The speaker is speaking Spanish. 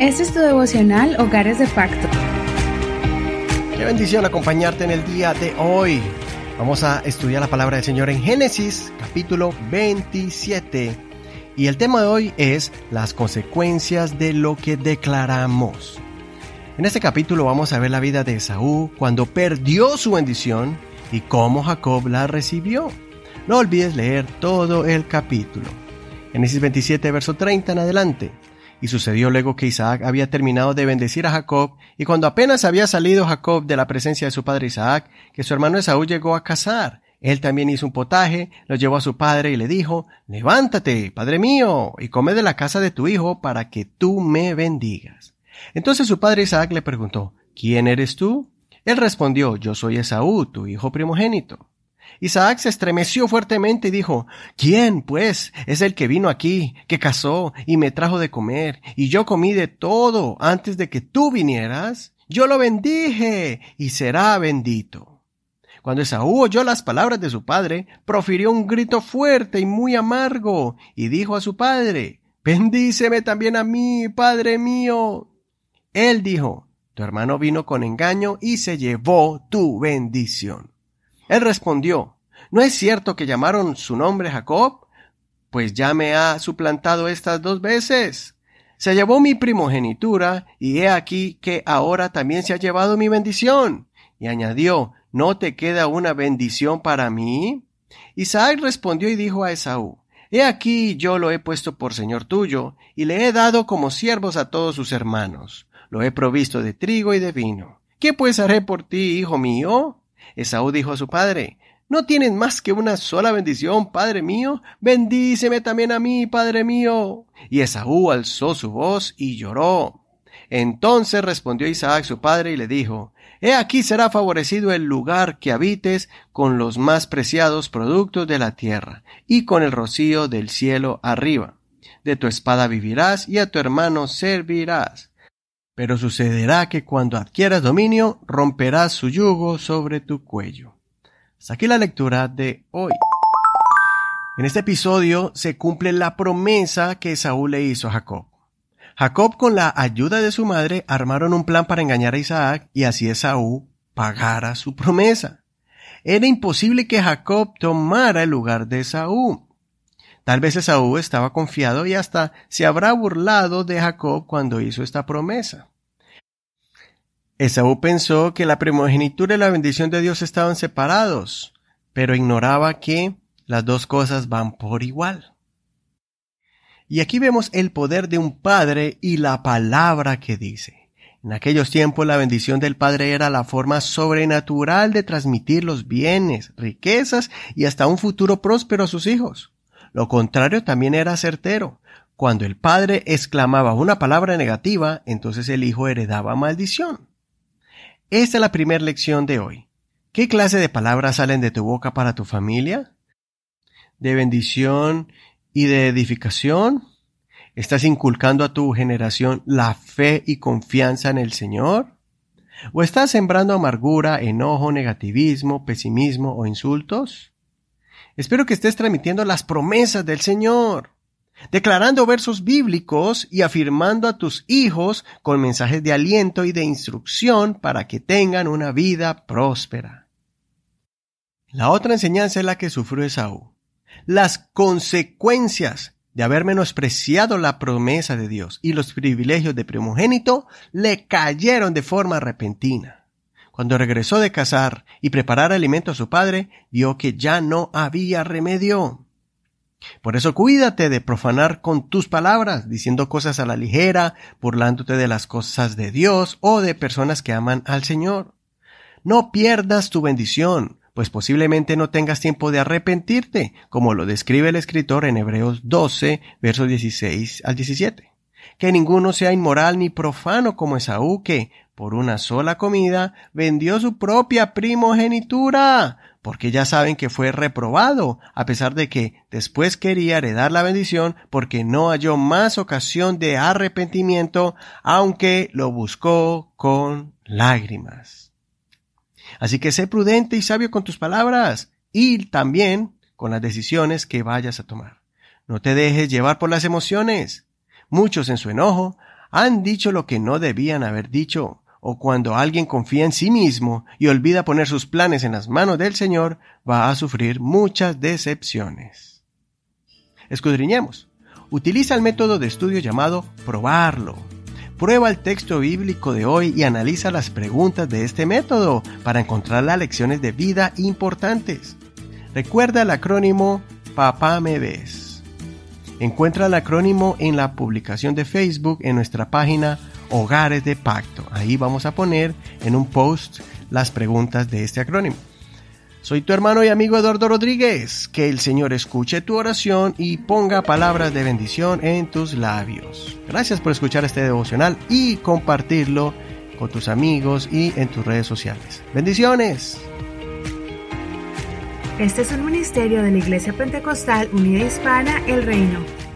Este es tu devocional Hogares de Pacto. Qué bendición acompañarte en el día de hoy. Vamos a estudiar la palabra del Señor en Génesis capítulo 27. Y el tema de hoy es las consecuencias de lo que declaramos. En este capítulo vamos a ver la vida de Esaú cuando perdió su bendición y cómo Jacob la recibió. No olvides leer todo el capítulo. Génesis 27, verso 30 en adelante. Y sucedió luego que Isaac había terminado de bendecir a Jacob, y cuando apenas había salido Jacob de la presencia de su padre Isaac, que su hermano Esaú llegó a cazar. Él también hizo un potaje, lo llevó a su padre y le dijo, Levántate, padre mío, y come de la casa de tu hijo para que tú me bendigas. Entonces su padre Isaac le preguntó, ¿quién eres tú? Él respondió, Yo soy Esaú, tu hijo primogénito. Isaac se estremeció fuertemente y dijo, ¿quién, pues, es el que vino aquí, que cazó y me trajo de comer, y yo comí de todo antes de que tú vinieras? Yo lo bendije y será bendito. Cuando Esaú oyó las palabras de su padre, profirió un grito fuerte y muy amargo, y dijo a su padre, Bendíceme también a mí, padre mío. Él dijo, Tu hermano vino con engaño y se llevó tu bendición. Él respondió, ¿no es cierto que llamaron su nombre Jacob? Pues ya me ha suplantado estas dos veces. Se llevó mi primogenitura, y he aquí que ahora también se ha llevado mi bendición. Y añadió, ¿no te queda una bendición para mí? Isaac respondió y dijo a Esaú, He aquí yo lo he puesto por señor tuyo, y le he dado como siervos a todos sus hermanos. Lo he provisto de trigo y de vino. ¿Qué pues haré por ti, hijo mío? Esaú dijo a su padre, ¿No tienes más que una sola bendición, padre mío? Bendíceme también a mí, padre mío. Y Esaú alzó su voz y lloró. Entonces respondió Isaac su padre y le dijo, He aquí será favorecido el lugar que habites con los más preciados productos de la tierra, y con el rocío del cielo arriba. De tu espada vivirás y a tu hermano servirás. Pero sucederá que cuando adquieras dominio, romperás su yugo sobre tu cuello. Hasta aquí la lectura de hoy. En este episodio se cumple la promesa que Saúl le hizo a Jacob. Jacob con la ayuda de su madre armaron un plan para engañar a Isaac y así Esaú pagara su promesa. Era imposible que Jacob tomara el lugar de Esaú. Tal vez Esaú estaba confiado y hasta se habrá burlado de Jacob cuando hizo esta promesa. Esaú pensó que la primogenitura y la bendición de Dios estaban separados, pero ignoraba que las dos cosas van por igual. Y aquí vemos el poder de un padre y la palabra que dice. En aquellos tiempos la bendición del padre era la forma sobrenatural de transmitir los bienes, riquezas y hasta un futuro próspero a sus hijos. Lo contrario también era certero. Cuando el padre exclamaba una palabra negativa, entonces el hijo heredaba maldición. Esta es la primera lección de hoy. ¿Qué clase de palabras salen de tu boca para tu familia? ¿De bendición y de edificación? ¿Estás inculcando a tu generación la fe y confianza en el Señor? ¿O estás sembrando amargura, enojo, negativismo, pesimismo o insultos? Espero que estés transmitiendo las promesas del Señor, declarando versos bíblicos y afirmando a tus hijos con mensajes de aliento y de instrucción para que tengan una vida próspera. La otra enseñanza es la que sufrió Esaú. Las consecuencias de haber menospreciado la promesa de Dios y los privilegios de primogénito le cayeron de forma repentina. Cuando regresó de cazar y preparar alimento a su padre, vio que ya no había remedio. Por eso cuídate de profanar con tus palabras, diciendo cosas a la ligera, burlándote de las cosas de Dios o de personas que aman al Señor. No pierdas tu bendición, pues posiblemente no tengas tiempo de arrepentirte, como lo describe el escritor en Hebreos 12, versos 16 al 17. Que ninguno sea inmoral ni profano como Esaú, que, por una sola comida, vendió su propia primogenitura, porque ya saben que fue reprobado, a pesar de que después quería heredar la bendición, porque no halló más ocasión de arrepentimiento, aunque lo buscó con lágrimas. Así que sé prudente y sabio con tus palabras, y también con las decisiones que vayas a tomar. No te dejes llevar por las emociones. Muchos en su enojo han dicho lo que no debían haber dicho, o cuando alguien confía en sí mismo y olvida poner sus planes en las manos del Señor, va a sufrir muchas decepciones. Escudriñemos. Utiliza el método de estudio llamado probarlo. Prueba el texto bíblico de hoy y analiza las preguntas de este método para encontrar las lecciones de vida importantes. Recuerda el acrónimo Papá me ves. Encuentra el acrónimo en la publicación de Facebook en nuestra página Hogares de Pacto. Ahí vamos a poner en un post las preguntas de este acrónimo. Soy tu hermano y amigo Eduardo Rodríguez. Que el Señor escuche tu oración y ponga palabras de bendición en tus labios. Gracias por escuchar este devocional y compartirlo con tus amigos y en tus redes sociales. Bendiciones. Este es un ministerio de la Iglesia Pentecostal Unida Hispana El Reino.